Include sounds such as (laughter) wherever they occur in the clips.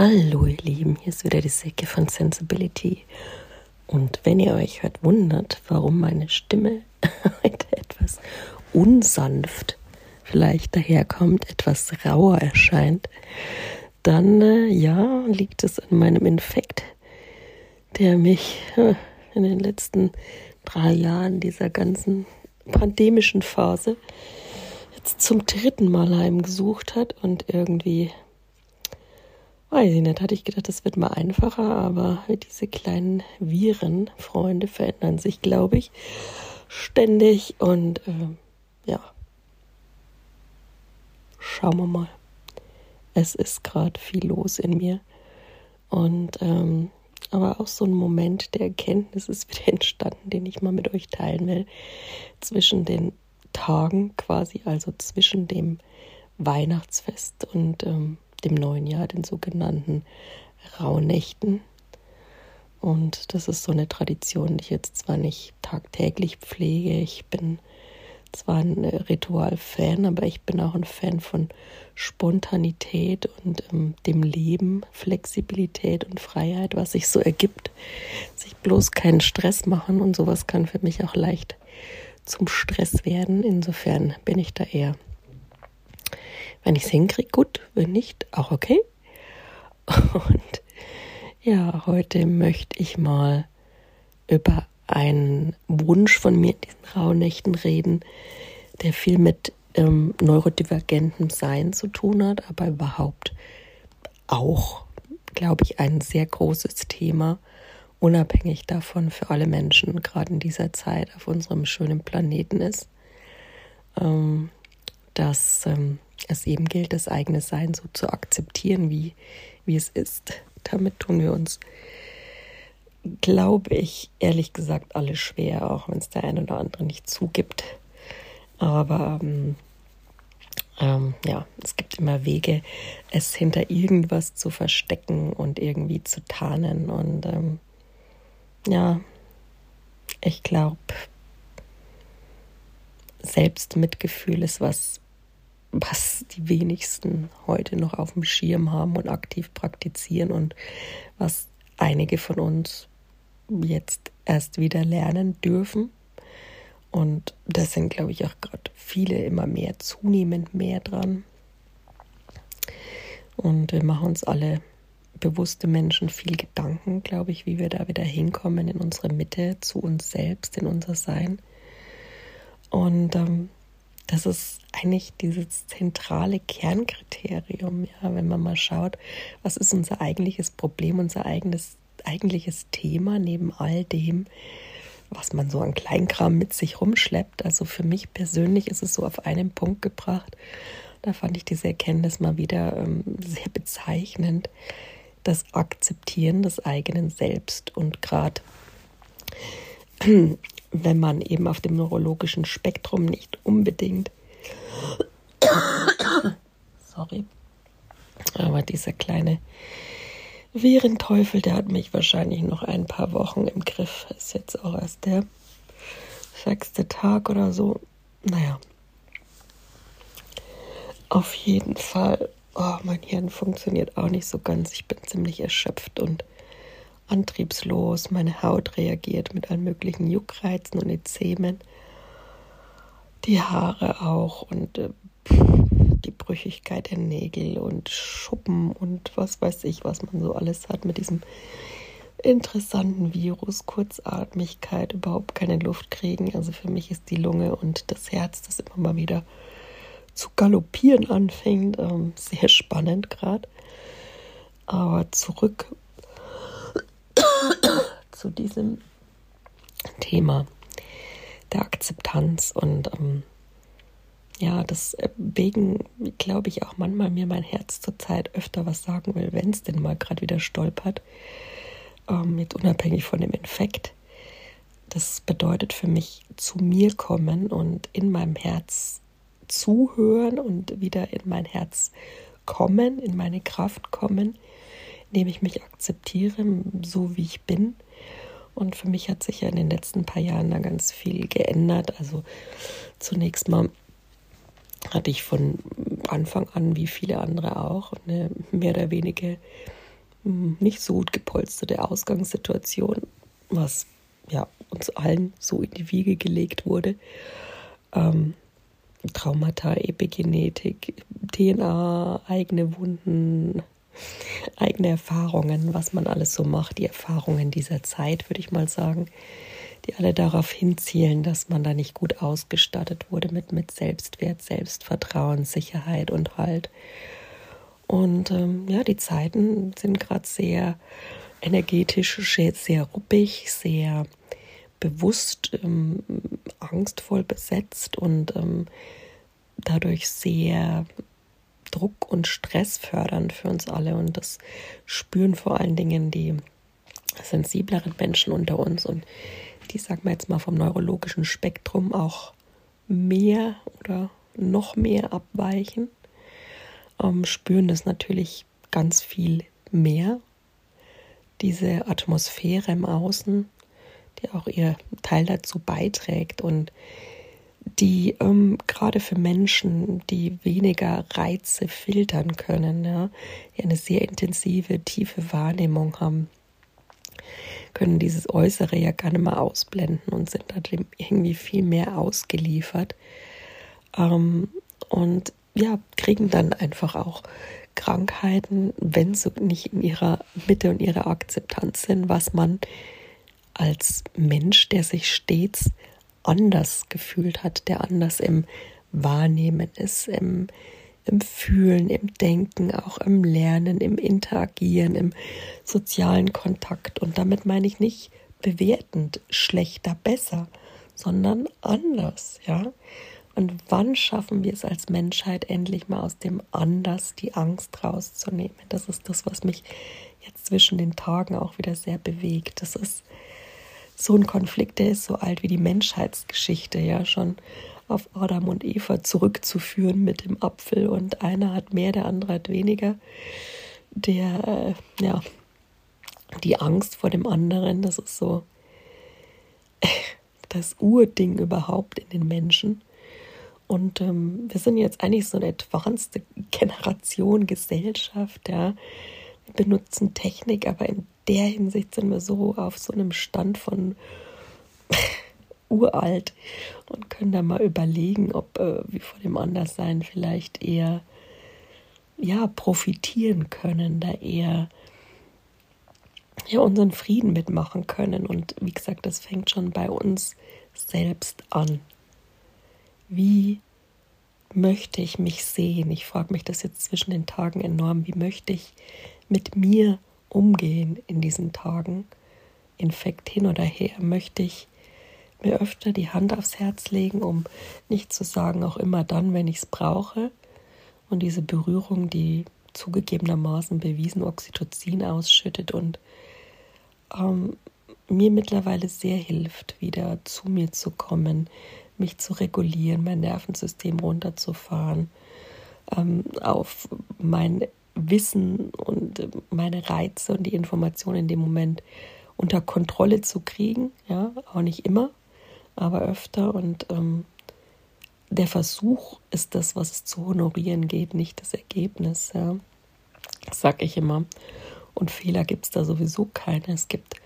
Hallo ihr Lieben, hier ist wieder die Säcke von Sensibility. Und wenn ihr euch heute wundert, warum meine Stimme (laughs) heute etwas unsanft vielleicht daherkommt, etwas rauer erscheint, dann äh, ja, liegt es an meinem Infekt, der mich äh, in den letzten drei Jahren dieser ganzen pandemischen Phase jetzt zum dritten Mal heimgesucht hat und irgendwie Weiß ich nicht, hatte ich gedacht, das wird mal einfacher, aber diese kleinen Virenfreunde verändern sich, glaube ich, ständig und äh, ja. Schauen wir mal. Es ist gerade viel los in mir. Und ähm, aber auch so ein Moment der Erkenntnis ist wieder (laughs) entstanden, den ich mal mit euch teilen will. Zwischen den Tagen quasi, also zwischen dem Weihnachtsfest und ähm, dem neuen Jahr, den sogenannten Rauhnächten. Und das ist so eine Tradition, die ich jetzt zwar nicht tagtäglich pflege, ich bin zwar ein Ritual-Fan, aber ich bin auch ein Fan von Spontanität und ähm, dem Leben, Flexibilität und Freiheit, was sich so ergibt. Sich bloß keinen Stress machen und sowas kann für mich auch leicht zum Stress werden. Insofern bin ich da eher wenn ich es hinkriege, gut. Wenn nicht, auch okay. Und ja, heute möchte ich mal über einen Wunsch von mir in diesen Rauhnächten reden, der viel mit ähm, neurodivergentem Sein zu tun hat, aber überhaupt auch, glaube ich, ein sehr großes Thema, unabhängig davon für alle Menschen, gerade in dieser Zeit auf unserem schönen Planeten ist. Ähm, dass ähm, es eben gilt, das eigene Sein so zu akzeptieren, wie, wie es ist. Damit tun wir uns, glaube ich, ehrlich gesagt, alle schwer, auch wenn es der eine oder andere nicht zugibt. Aber ähm, ähm, ja, es gibt immer Wege, es hinter irgendwas zu verstecken und irgendwie zu tarnen. Und ähm, ja, ich glaube, Selbstmitgefühl ist was, was die wenigsten heute noch auf dem Schirm haben und aktiv praktizieren und was einige von uns jetzt erst wieder lernen dürfen. Und das sind, glaube ich, auch gerade viele immer mehr, zunehmend mehr dran. Und wir machen uns alle bewusste Menschen viel Gedanken, glaube ich, wie wir da wieder hinkommen in unsere Mitte, zu uns selbst, in unser Sein. Und ähm, das ist eigentlich dieses zentrale Kernkriterium, ja, wenn man mal schaut, was ist unser eigentliches Problem, unser eigenes, eigentliches Thema neben all dem, was man so an Kleinkram mit sich rumschleppt. Also für mich persönlich ist es so auf einen Punkt gebracht. Da fand ich diese Erkenntnis mal wieder ähm, sehr bezeichnend. Das Akzeptieren des eigenen Selbst und gerade wenn man eben auf dem neurologischen Spektrum nicht unbedingt, (coughs) sorry, aber dieser kleine Virenteufel, der hat mich wahrscheinlich noch ein paar Wochen im Griff. Ist jetzt auch erst der sechste Tag oder so. Naja. Auf jeden Fall. Oh, mein Hirn funktioniert auch nicht so ganz. Ich bin ziemlich erschöpft und antriebslos, meine Haut reagiert mit allen möglichen Juckreizen und Ezemen, die Haare auch und äh, die Brüchigkeit der Nägel und Schuppen und was weiß ich, was man so alles hat mit diesem interessanten Virus, Kurzatmigkeit, überhaupt keine Luft kriegen. Also für mich ist die Lunge und das Herz, das immer mal wieder zu galoppieren anfängt, ähm, sehr spannend gerade. Aber zurück zu diesem Thema der Akzeptanz und ähm, ja, deswegen glaube ich auch manchmal mir mein Herz zurzeit öfter was sagen will, wenn es denn mal gerade wieder stolpert, ähm, jetzt unabhängig von dem Infekt. Das bedeutet für mich zu mir kommen und in meinem Herz zuhören und wieder in mein Herz kommen, in meine Kraft kommen, indem ich mich akzeptiere, so wie ich bin. Und für mich hat sich ja in den letzten paar Jahren da ganz viel geändert. Also zunächst mal hatte ich von Anfang an, wie viele andere auch, eine mehr oder weniger hm, nicht so gut gepolsterte Ausgangssituation, was ja uns allen so in die Wiege gelegt wurde. Ähm, Traumata, Epigenetik, DNA, eigene Wunden, eigene Erfahrungen, was man alles so macht, die Erfahrungen dieser Zeit, würde ich mal sagen, die alle darauf hinzielen, dass man da nicht gut ausgestattet wurde mit, mit Selbstwert, Selbstvertrauen, Sicherheit und Halt. Und ähm, ja, die Zeiten sind gerade sehr energetisch, sehr, sehr ruppig, sehr bewusst, ähm, angstvoll besetzt und ähm, dadurch sehr Druck und Stress fördernd für uns alle. Und das spüren vor allen Dingen die sensibleren Menschen unter uns und die, sagen wir jetzt mal, vom neurologischen Spektrum auch mehr oder noch mehr abweichen, ähm, spüren das natürlich ganz viel mehr. Diese Atmosphäre im Außen, die auch ihr Teil dazu beiträgt und die ähm, gerade für Menschen, die weniger Reize filtern können, ja, die eine sehr intensive, tiefe Wahrnehmung haben, können dieses Äußere ja nicht mehr ausblenden und sind dem irgendwie viel mehr ausgeliefert. Ähm, und ja, kriegen dann einfach auch Krankheiten, wenn sie nicht in ihrer Mitte und ihrer Akzeptanz sind, was man als Mensch, der sich stets anders gefühlt hat, der anders im Wahrnehmen ist, im, im Fühlen, im Denken, auch im Lernen, im Interagieren, im sozialen Kontakt. Und damit meine ich nicht bewertend, schlechter, besser, sondern anders, ja. Und wann schaffen wir es als Menschheit endlich mal aus dem Anders die Angst rauszunehmen? Das ist das, was mich jetzt zwischen den Tagen auch wieder sehr bewegt. Das ist so ein Konflikt, der ist so alt wie die Menschheitsgeschichte, ja, schon auf Adam und Eva zurückzuführen mit dem Apfel und einer hat mehr, der andere hat weniger. Der, äh, ja, die Angst vor dem anderen, das ist so (laughs) das Urding überhaupt in den Menschen. Und ähm, wir sind jetzt eigentlich so eine advanced Generation, Gesellschaft, ja. Wir benutzen Technik, aber in der Hinsicht sind wir so auf so einem Stand von (laughs) uralt und können da mal überlegen, ob äh, wir von dem Anderssein vielleicht eher ja profitieren können, da eher ja unseren Frieden mitmachen können. Und wie gesagt, das fängt schon bei uns selbst an. Wie möchte ich mich sehen? Ich frage mich das jetzt zwischen den Tagen enorm. Wie möchte ich mit mir umgehen in diesen Tagen? Infekt hin oder her, möchte ich mir öfter die Hand aufs Herz legen, um nicht zu sagen, auch immer dann, wenn ich es brauche. Und diese Berührung, die zugegebenermaßen bewiesen Oxytocin ausschüttet und ähm, mir mittlerweile sehr hilft, wieder zu mir zu kommen, mich zu regulieren, mein Nervensystem runterzufahren, ähm, auf mein Wissen und meine Reize und die Informationen in dem Moment unter Kontrolle zu kriegen. Ja, auch nicht immer, aber öfter. Und ähm, der Versuch ist das, was es zu honorieren geht, nicht das Ergebnis. Ja. Das sage ich immer. Und Fehler gibt es da sowieso keine. Es gibt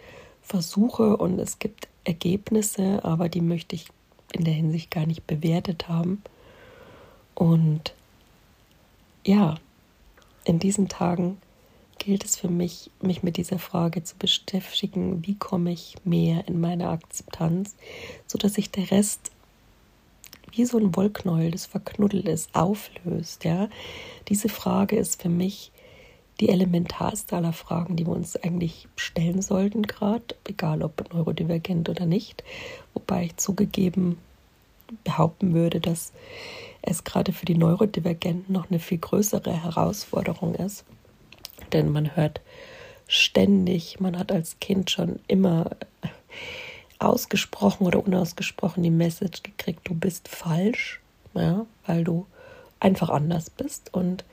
Versuche und es gibt Ergebnisse, aber die möchte ich in der Hinsicht gar nicht bewertet haben. Und ja, in diesen Tagen gilt es für mich, mich mit dieser Frage zu beschäftigen, wie komme ich mehr in meine Akzeptanz, sodass sich der Rest wie so ein Wollknäuel, das verknuddelt ist, auflöst. Ja? Diese Frage ist für mich die elementarste aller Fragen, die wir uns eigentlich stellen sollten, gerade, egal ob neurodivergent oder nicht. Wobei ich zugegeben behaupten würde, dass es gerade für die Neurodivergenten noch eine viel größere Herausforderung ist. Denn man hört ständig, man hat als Kind schon immer ausgesprochen oder unausgesprochen die Message gekriegt, du bist falsch, ja, weil du einfach anders bist. Und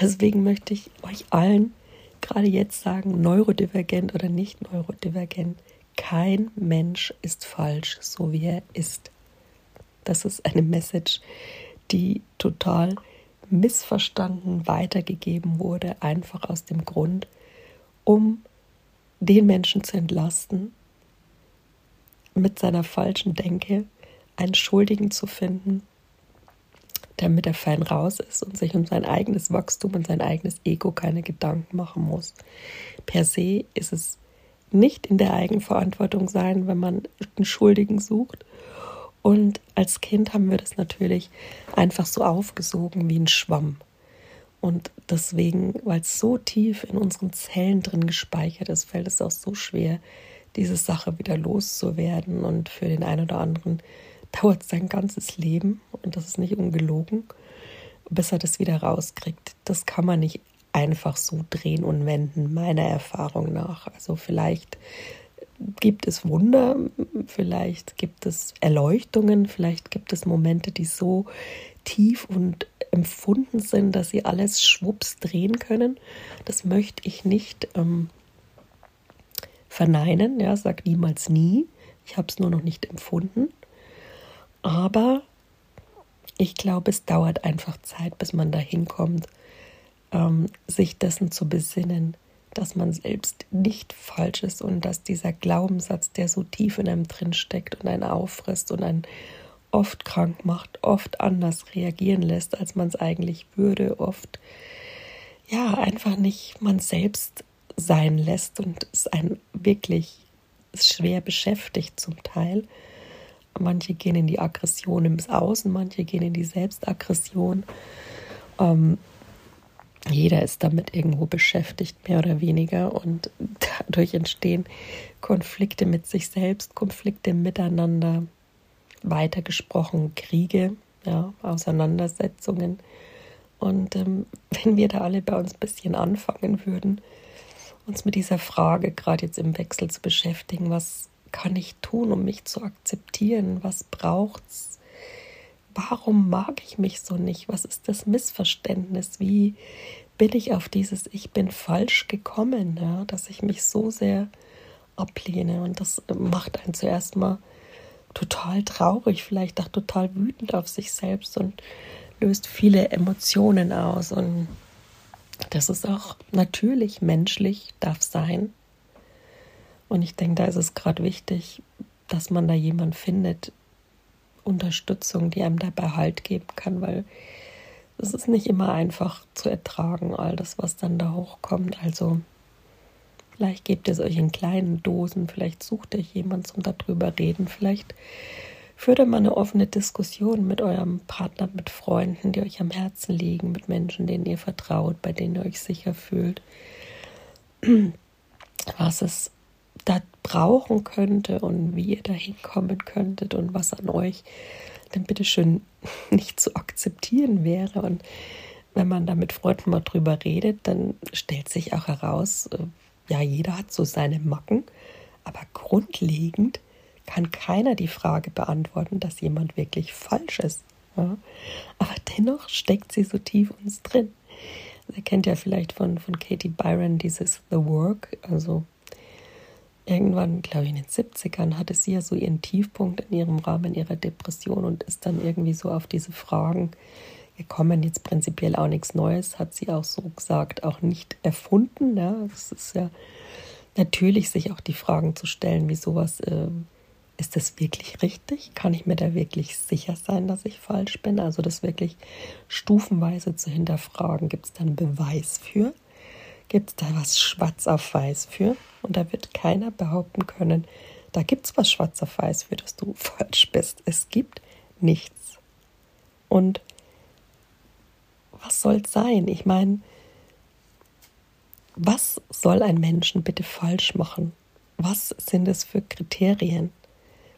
deswegen möchte ich euch allen gerade jetzt sagen, neurodivergent oder nicht neurodivergent, kein Mensch ist falsch, so wie er ist. Das ist eine Message, die total missverstanden weitergegeben wurde, einfach aus dem Grund, um den Menschen zu entlasten, mit seiner falschen Denke einen Schuldigen zu finden, damit er fein raus ist und sich um sein eigenes Wachstum und sein eigenes Ego keine Gedanken machen muss. Per se ist es nicht in der Eigenverantwortung sein, wenn man einen Schuldigen sucht. Und als Kind haben wir das natürlich einfach so aufgesogen wie ein Schwamm. Und deswegen, weil es so tief in unseren Zellen drin gespeichert ist, fällt es auch so schwer, diese Sache wieder loszuwerden. Und für den einen oder anderen dauert sein ganzes Leben, und das ist nicht ungelogen, bis er das wieder rauskriegt. Das kann man nicht einfach so drehen und wenden, meiner Erfahrung nach. Also vielleicht gibt es Wunder, vielleicht gibt es Erleuchtungen, vielleicht gibt es Momente, die so tief und empfunden sind, dass sie alles schwupps drehen können. Das möchte ich nicht ähm, verneinen, ja, sag niemals nie. Ich habe es nur noch nicht empfunden. Aber ich glaube, es dauert einfach Zeit, bis man dahin kommt, ähm, sich dessen zu besinnen, dass man selbst nicht falsch ist und dass dieser Glaubenssatz, der so tief in einem drin steckt und einen auffrisst und einen oft krank macht, oft anders reagieren lässt, als man es eigentlich würde, oft ja einfach nicht man selbst sein lässt und es einen wirklich schwer beschäftigt zum Teil. Manche gehen in die Aggression ins Außen, manche gehen in die Selbstaggression. Ähm, jeder ist damit irgendwo beschäftigt, mehr oder weniger. Und (laughs) dadurch entstehen Konflikte mit sich selbst, Konflikte miteinander, weitergesprochen Kriege, ja, Auseinandersetzungen. Und ähm, (laughs) wenn wir da alle bei uns ein bisschen anfangen würden, uns mit dieser Frage gerade jetzt im Wechsel zu beschäftigen, was kann ich tun, um mich zu akzeptieren? Was braucht's? Warum mag ich mich so nicht? Was ist das Missverständnis? Wie bin ich auf dieses Ich bin falsch gekommen, ja, dass ich mich so sehr ablehne? Und das macht einen zuerst mal total traurig, vielleicht auch total wütend auf sich selbst und löst viele Emotionen aus. Und das ist auch natürlich menschlich, darf sein. Und ich denke, da ist es gerade wichtig, dass man da jemand findet, Unterstützung, die einem dabei Halt geben kann, weil es ist nicht immer einfach zu ertragen, all das, was dann da hochkommt. Also vielleicht gebt es euch in kleinen Dosen, vielleicht sucht euch jemand zum darüber reden, vielleicht führt ihr mal eine offene Diskussion mit eurem Partner, mit Freunden, die euch am Herzen liegen, mit Menschen, denen ihr vertraut, bei denen ihr euch sicher fühlt. (clears throat) Was es da brauchen könnte und wie ihr da hinkommen könntet und was an euch dann bitteschön (laughs) nicht zu akzeptieren wäre. Und wenn man da mit Freunden mal drüber redet, dann stellt sich auch heraus, äh, ja, jeder hat so seine Macken, aber grundlegend kann keiner die Frage beantworten, dass jemand wirklich falsch ist. Ja? Aber dennoch steckt sie so tief uns drin. Ihr kennt ja vielleicht von, von Katie Byron dieses The Work, also irgendwann, glaube ich, in den 70ern hatte sie ja so ihren Tiefpunkt in ihrem Rahmen ihrer Depression und ist dann irgendwie so auf diese Fragen gekommen. Jetzt prinzipiell auch nichts Neues, hat sie auch so gesagt, auch nicht erfunden. Ja. Es ist ja natürlich, sich auch die Fragen zu stellen, wie sowas, äh, ist das wirklich richtig? Kann ich mir da wirklich sicher sein, dass ich falsch bin? Also das wirklich stufenweise zu hinterfragen. Gibt es da einen Beweis für? Gibt es da was schwarz auf weiß für? Und da wird keiner behaupten können, da gibt es was schwarz auf weiß für, dass du (laughs) falsch bist. Es gibt nichts. Und was soll es sein? Ich meine, was soll ein Menschen bitte falsch machen? Was sind es für Kriterien?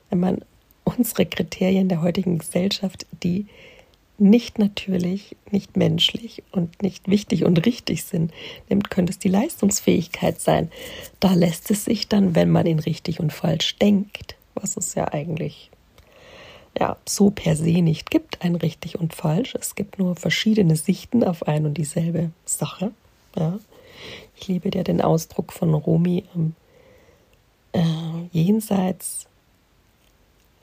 Wenn man unsere Kriterien der heutigen Gesellschaft, die nicht natürlich, nicht menschlich und nicht wichtig und richtig sind, nimmt, könnte es die Leistungsfähigkeit sein. Da lässt es sich dann, wenn man in richtig und falsch denkt, was es ja eigentlich ja, so per se nicht gibt, ein richtig und falsch. Es gibt nur verschiedene Sichten auf ein und dieselbe Sache. Ja. Ich liebe ja den Ausdruck von Romy, ähm, äh, jenseits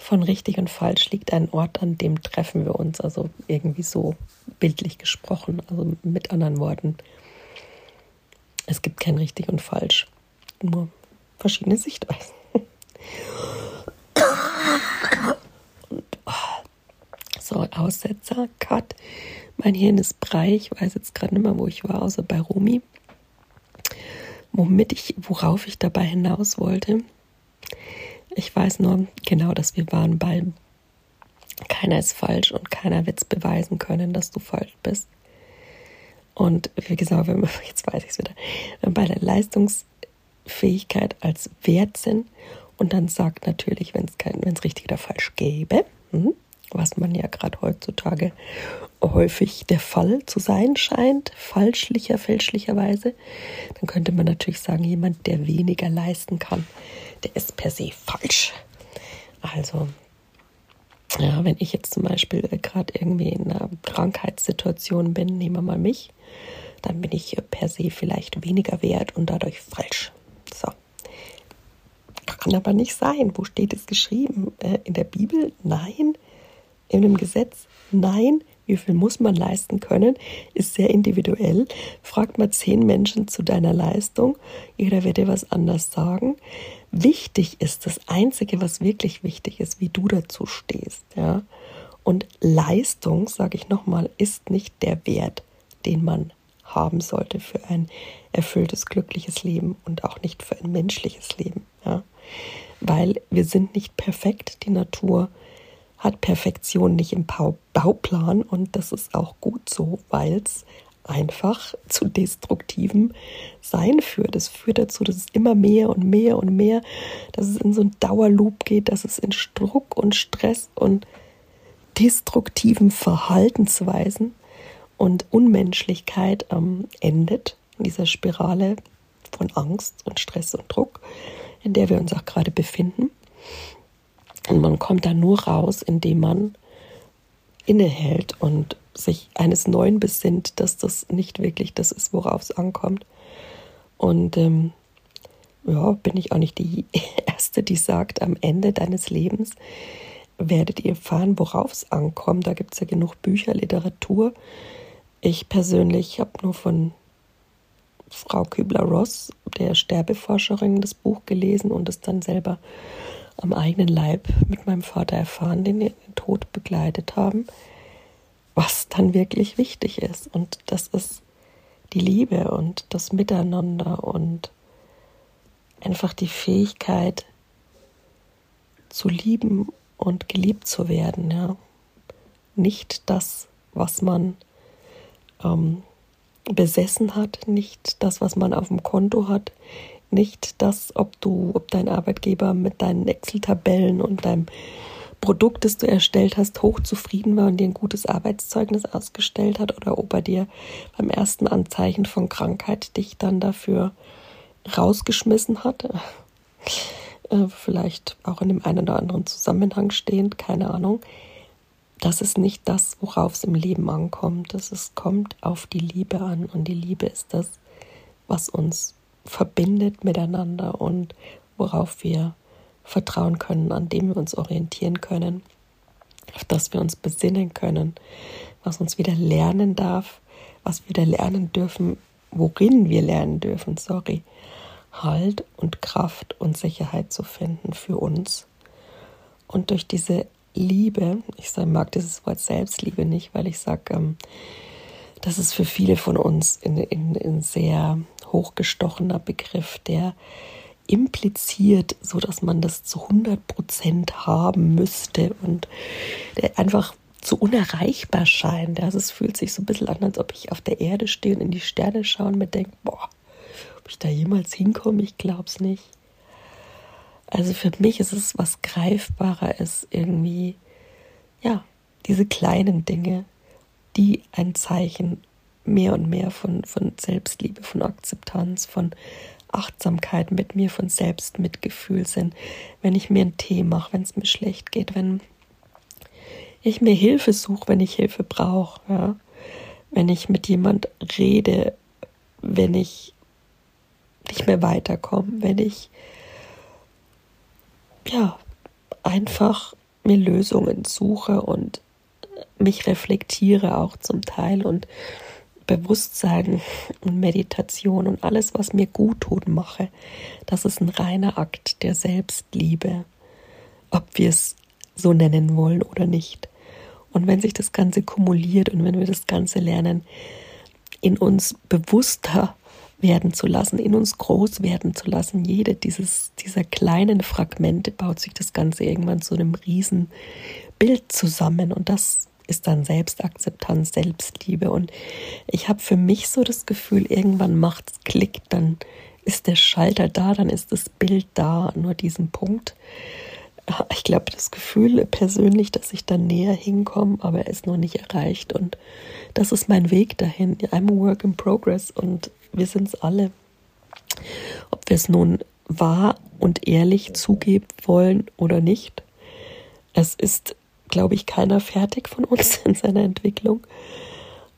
von richtig und falsch liegt ein Ort, an dem treffen wir uns. Also irgendwie so bildlich gesprochen, also mit anderen Worten. Es gibt kein richtig und falsch, nur verschiedene Sichtweisen. Und, oh, so, Aussetzer, Cut. Mein Hirn ist brei. Ich weiß jetzt gerade nicht mehr, wo ich war, außer bei Romy. Womit ich, worauf ich dabei hinaus wollte. Ich weiß nur genau, dass wir waren bei keiner ist falsch und keiner wird es beweisen können, dass du falsch bist. Und wie gesagt, wenn wir, jetzt weiß ich es wieder, wenn bei der Leistungsfähigkeit als Wert sind und dann sagt natürlich, wenn es richtig oder falsch gäbe, hm, was man ja gerade heutzutage häufig der Fall zu sein scheint, falschlicher, fälschlicherweise, dann könnte man natürlich sagen, jemand, der weniger leisten kann, der ist per se falsch. Also, ja, wenn ich jetzt zum Beispiel gerade irgendwie in einer Krankheitssituation bin, nehmen wir mal mich, dann bin ich per se vielleicht weniger wert und dadurch falsch. So. Kann aber nicht sein. Wo steht es geschrieben? Äh, in der Bibel? Nein in dem Gesetz? Nein. Wie viel muss man leisten können? Ist sehr individuell. Fragt mal zehn Menschen zu deiner Leistung. Jeder wird dir was anders sagen. Wichtig ist das Einzige, was wirklich wichtig ist, wie du dazu stehst. Ja? Und Leistung, sage ich nochmal, ist nicht der Wert, den man haben sollte für ein erfülltes, glückliches Leben und auch nicht für ein menschliches Leben. Ja? Weil wir sind nicht perfekt. Die Natur hat Perfektion nicht im Bauplan und das ist auch gut so, weil es einfach zu destruktivem Sein führt. Es führt dazu, dass es immer mehr und mehr und mehr, dass es in so einen Dauerloop geht, dass es in Druck und Stress und destruktiven Verhaltensweisen und Unmenschlichkeit ähm, endet, in dieser Spirale von Angst und Stress und Druck, in der wir uns auch gerade befinden. Und man kommt da nur raus, indem man innehält und sich eines Neuen besinnt, dass das nicht wirklich das ist, worauf es ankommt. Und ähm, ja, bin ich auch nicht die (laughs) Erste, die sagt, am Ende deines Lebens werdet ihr erfahren, worauf es ankommt. Da gibt es ja genug Bücher, Literatur. Ich persönlich habe nur von Frau Kübler-Ross, der Sterbeforscherin, das Buch gelesen und es dann selber am eigenen Leib mit meinem Vater erfahren, den den Tod begleitet haben, was dann wirklich wichtig ist. Und das ist die Liebe und das Miteinander und einfach die Fähigkeit zu lieben und geliebt zu werden. Ja. Nicht das, was man ähm, besessen hat, nicht das, was man auf dem Konto hat, nicht das, ob du, ob dein Arbeitgeber mit deinen Excel-Tabellen und deinem Produkt, das du erstellt hast, hochzufrieden war und dir ein gutes Arbeitszeugnis ausgestellt hat oder ob er dir beim ersten Anzeichen von Krankheit dich dann dafür rausgeschmissen hat. Äh, vielleicht auch in dem einen oder anderen Zusammenhang stehend, keine Ahnung. Das ist nicht das, worauf es im Leben ankommt. Es kommt auf die Liebe an und die Liebe ist das, was uns verbindet miteinander und worauf wir vertrauen können, an dem wir uns orientieren können, auf das wir uns besinnen können, was uns wieder lernen darf, was wir wieder lernen dürfen, worin wir lernen dürfen, sorry, Halt und Kraft und Sicherheit zu finden für uns. Und durch diese Liebe, ich mag dieses Wort Selbstliebe nicht, weil ich sage, ähm, das ist für viele von uns in, in, in sehr hochgestochener Begriff, der impliziert, so dass man das zu 100 Prozent haben müsste und der einfach zu unerreichbar scheint. Also es fühlt sich so ein bisschen an, als ob ich auf der Erde stehe und in die Sterne schaue und mir denke, boah, ob ich da jemals hinkomme, ich glaube es nicht. Also für mich ist es was greifbarer ist irgendwie, ja, diese kleinen Dinge, die ein Zeichen mehr und mehr von, von Selbstliebe, von Akzeptanz, von Achtsamkeit mit mir, von Selbstmitgefühl sind. Wenn ich mir einen Tee mache, wenn es mir schlecht geht, wenn ich mir Hilfe suche, wenn ich Hilfe brauche, ja? wenn ich mit jemand rede, wenn ich nicht mehr weiterkomme, wenn ich ja einfach mir Lösungen suche und mich reflektiere auch zum Teil und Bewusstsein und Meditation und alles, was mir gut tut, mache, das ist ein reiner Akt der Selbstliebe, ob wir es so nennen wollen oder nicht. Und wenn sich das Ganze kumuliert und wenn wir das Ganze lernen, in uns bewusster werden zu lassen, in uns groß werden zu lassen, jede dieses, dieser kleinen Fragmente baut sich das Ganze irgendwann zu einem riesen Bild zusammen und das ist dann Selbstakzeptanz, Selbstliebe und ich habe für mich so das Gefühl, irgendwann macht es Klick, dann ist der Schalter da, dann ist das Bild da, nur diesen Punkt. Ich glaube, das Gefühl persönlich, dass ich da näher hinkomme, aber er ist noch nicht erreicht und das ist mein Weg dahin. I'm a work in progress und wir sind es alle. Ob wir es nun wahr und ehrlich zugeben wollen oder nicht. Es ist glaube ich, keiner fertig von uns in seiner Entwicklung.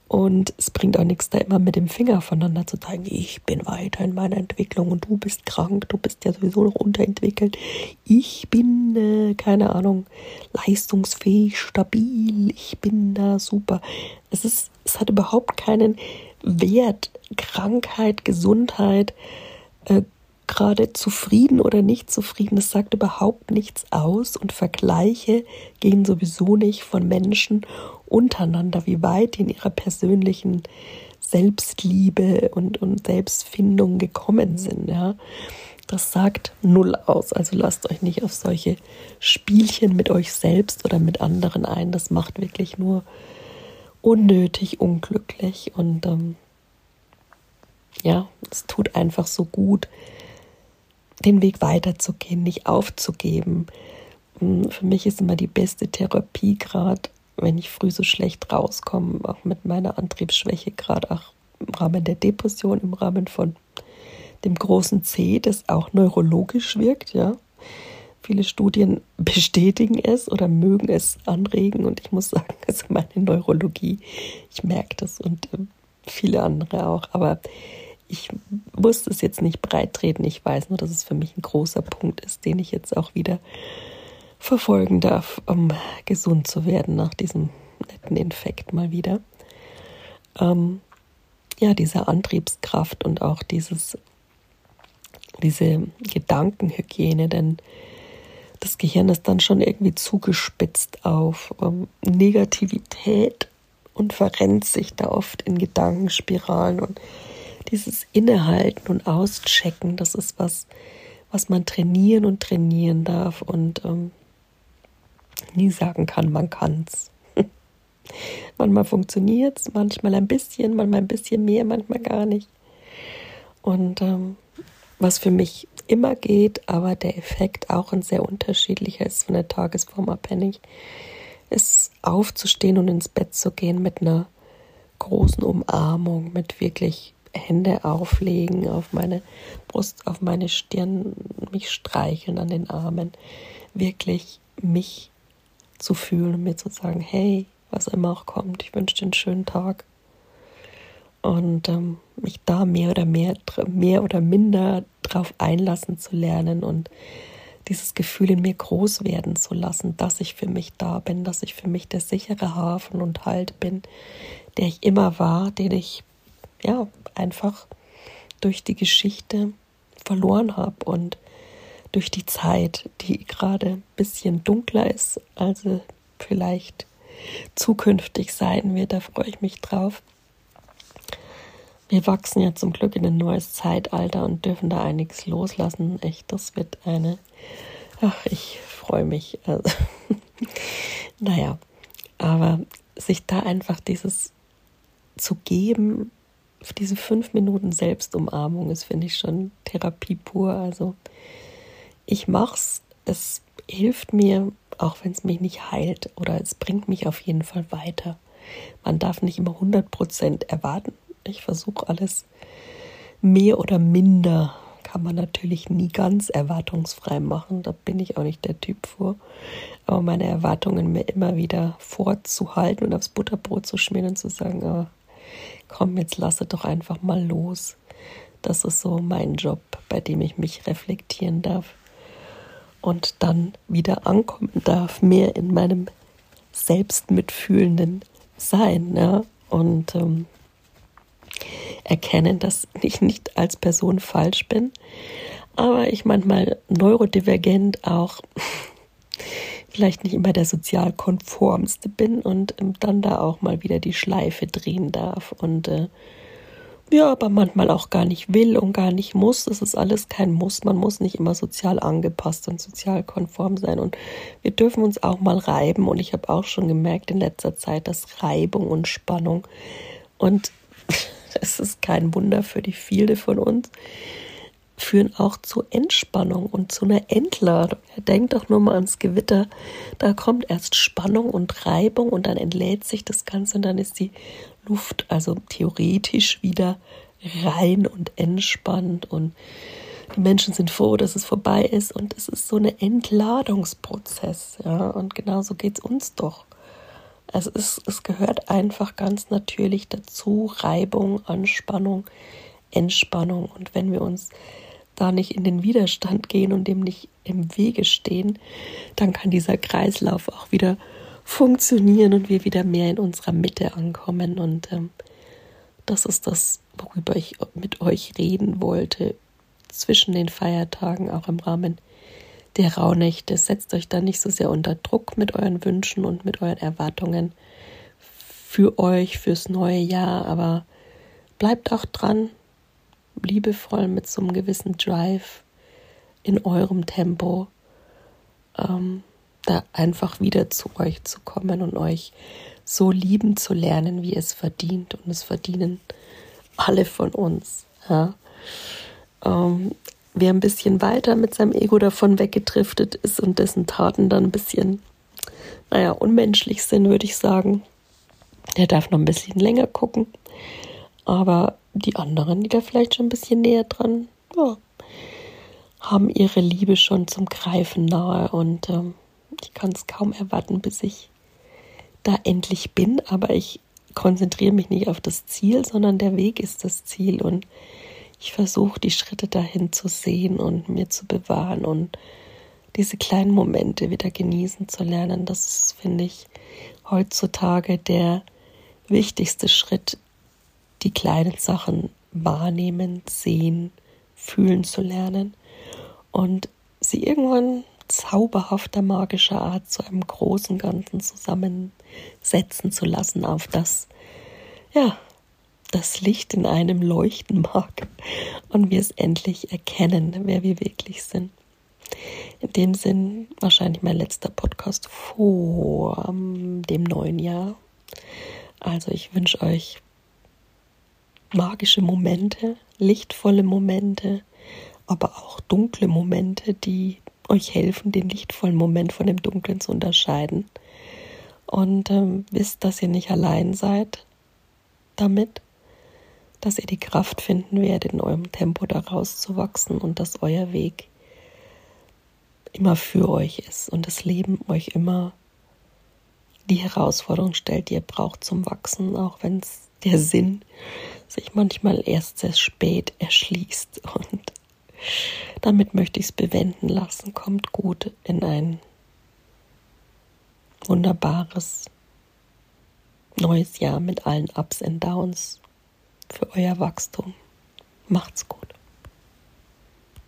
Und es bringt auch nichts, da immer mit dem Finger voneinander zu zeigen, ich bin weiter in meiner Entwicklung und du bist krank, du bist ja sowieso noch unterentwickelt. Ich bin, äh, keine Ahnung, leistungsfähig, stabil, ich bin da super. Es, ist, es hat überhaupt keinen Wert. Krankheit, Gesundheit, äh, gerade zufrieden oder nicht zufrieden, das sagt überhaupt nichts aus und Vergleiche gehen sowieso nicht von Menschen untereinander, wie weit die in ihrer persönlichen Selbstliebe und, und Selbstfindung gekommen sind. Ja. Das sagt null aus. Also lasst euch nicht auf solche Spielchen mit euch selbst oder mit anderen ein. Das macht wirklich nur unnötig unglücklich und ähm, ja, es tut einfach so gut, den Weg weiterzugehen, nicht aufzugeben. Hm, für mich ist immer die beste Therapie gerade, wenn ich früh so schlecht rauskomme, auch mit meiner Antriebsschwäche, gerade auch im Rahmen der Depression, im Rahmen von dem großen C, das auch neurologisch wirkt, ja. Viele Studien (laughs) bestätigen es oder mögen es anregen und ich muss sagen, (laughs) also meine Neurologie, ich merke das und äh, viele andere auch, aber ich muss es jetzt nicht breit treten. Ich weiß nur, dass es für mich ein großer Punkt ist, den ich jetzt auch wieder verfolgen darf, um gesund zu werden nach diesem netten Infekt mal wieder. Ähm, ja, diese Antriebskraft und auch dieses, diese Gedankenhygiene, denn das Gehirn ist dann schon irgendwie zugespitzt auf ähm, Negativität und verrennt sich da oft in Gedankenspiralen und dieses Innehalten und Auschecken, das ist was, was man trainieren und trainieren darf und ähm, nie sagen kann, man kann's. (laughs) manchmal funktioniert es, manchmal ein bisschen, manchmal ein bisschen mehr, manchmal gar nicht. Und ähm, was für mich immer geht, aber der Effekt auch ein sehr unterschiedlicher ist von der Tagesform abhängig, ist aufzustehen und ins Bett zu gehen mit einer großen Umarmung, mit wirklich Hände auflegen auf meine Brust, auf meine Stirn, mich streicheln an den Armen, wirklich mich zu fühlen mir zu sagen, hey, was immer auch kommt, ich wünsche dir einen schönen Tag. Und ähm, mich da mehr oder mehr, mehr oder minder drauf einlassen zu lernen und dieses Gefühl in mir groß werden zu lassen, dass ich für mich da bin, dass ich für mich der sichere Hafen und Halt bin, der ich immer war, den ich ja, einfach durch die Geschichte verloren habe und durch die Zeit, die gerade ein bisschen dunkler ist, als vielleicht zukünftig sein wird. Da freue ich mich drauf. Wir wachsen ja zum Glück in ein neues Zeitalter und dürfen da einiges loslassen. Echt, das wird eine. Ach, ich freue mich. Also, (laughs) naja, aber sich da einfach dieses zu geben, diese fünf Minuten Selbstumarmung ist, finde ich, schon Therapie pur. Also ich mach's, es hilft mir, auch wenn es mich nicht heilt oder es bringt mich auf jeden Fall weiter. Man darf nicht immer 100% erwarten. Ich versuche alles mehr oder minder. Kann man natürlich nie ganz erwartungsfrei machen. Da bin ich auch nicht der Typ vor. Aber meine Erwartungen mir immer wieder vorzuhalten und aufs Butterbrot zu schmieren und zu sagen, oh, komm, jetzt lasse doch einfach mal los. Das ist so mein Job, bei dem ich mich reflektieren darf und dann wieder ankommen darf, mehr in meinem selbstmitfühlenden Sein. Ja? Und ähm, erkennen, dass ich nicht als Person falsch bin, aber ich manchmal neurodivergent auch vielleicht nicht immer der sozial konformste bin und dann da auch mal wieder die Schleife drehen darf und äh, ja, aber manchmal auch gar nicht will und gar nicht muss. Das ist alles kein Muss. Man muss nicht immer sozial angepasst und sozial konform sein. Und wir dürfen uns auch mal reiben. Und ich habe auch schon gemerkt in letzter Zeit, dass Reibung und Spannung und (laughs) es ist kein Wunder für die viele von uns, führen auch zu Entspannung und zu einer Entladung. Denkt doch nur mal ans Gewitter. Da kommt erst Spannung und Reibung und dann entlädt sich das Ganze und dann ist die Luft also theoretisch wieder rein und entspannt und die Menschen sind froh, dass es vorbei ist und es ist so ein Entladungsprozess, ja, und genauso geht es uns doch. Es, ist, es gehört einfach ganz natürlich dazu, Reibung, Anspannung, Entspannung. Und wenn wir uns da nicht in den Widerstand gehen und dem nicht im Wege stehen, dann kann dieser Kreislauf auch wieder funktionieren und wir wieder mehr in unserer Mitte ankommen. Und ähm, das ist das, worüber ich mit euch reden wollte zwischen den Feiertagen, auch im Rahmen der Rauhnächte. Setzt euch da nicht so sehr unter Druck mit euren Wünschen und mit euren Erwartungen für euch, fürs neue Jahr, aber bleibt auch dran, liebevoll mit so einem gewissen Drive in eurem Tempo. Ähm, da einfach wieder zu euch zu kommen und euch so lieben zu lernen, wie es verdient. Und es verdienen alle von uns. Ja. Ähm, wer ein bisschen weiter mit seinem Ego davon weggedriftet ist und dessen Taten dann ein bisschen, naja, unmenschlich sind, würde ich sagen, der darf noch ein bisschen länger gucken. Aber die anderen, die da vielleicht schon ein bisschen näher dran, ja, haben ihre Liebe schon zum Greifen nahe und ähm, ich kann es kaum erwarten, bis ich da endlich bin, aber ich konzentriere mich nicht auf das Ziel, sondern der Weg ist das Ziel und ich versuche die Schritte dahin zu sehen und mir zu bewahren und diese kleinen Momente wieder genießen zu lernen. Das finde ich heutzutage der wichtigste Schritt, die kleinen Sachen wahrnehmen, sehen, fühlen zu lernen und sie irgendwann zauberhafter magischer Art zu einem großen Ganzen zusammensetzen zu lassen, auf das, ja, das Licht in einem leuchten mag und wir es endlich erkennen, wer wir wirklich sind. In dem Sinn wahrscheinlich mein letzter Podcast vor dem neuen Jahr. Also ich wünsche euch magische Momente, lichtvolle Momente, aber auch dunkle Momente, die euch helfen, den lichtvollen Moment von dem dunklen zu unterscheiden. Und ähm, wisst, dass ihr nicht allein seid damit, dass ihr die Kraft finden werdet, in eurem Tempo daraus zu wachsen und dass euer Weg immer für euch ist und das Leben euch immer die Herausforderung stellt, die ihr braucht zum Wachsen, auch wenn es der Sinn sich manchmal erst sehr spät erschließt und damit möchte ich es bewenden lassen. Kommt gut in ein wunderbares neues Jahr mit allen Ups und Downs für euer Wachstum. Macht's gut.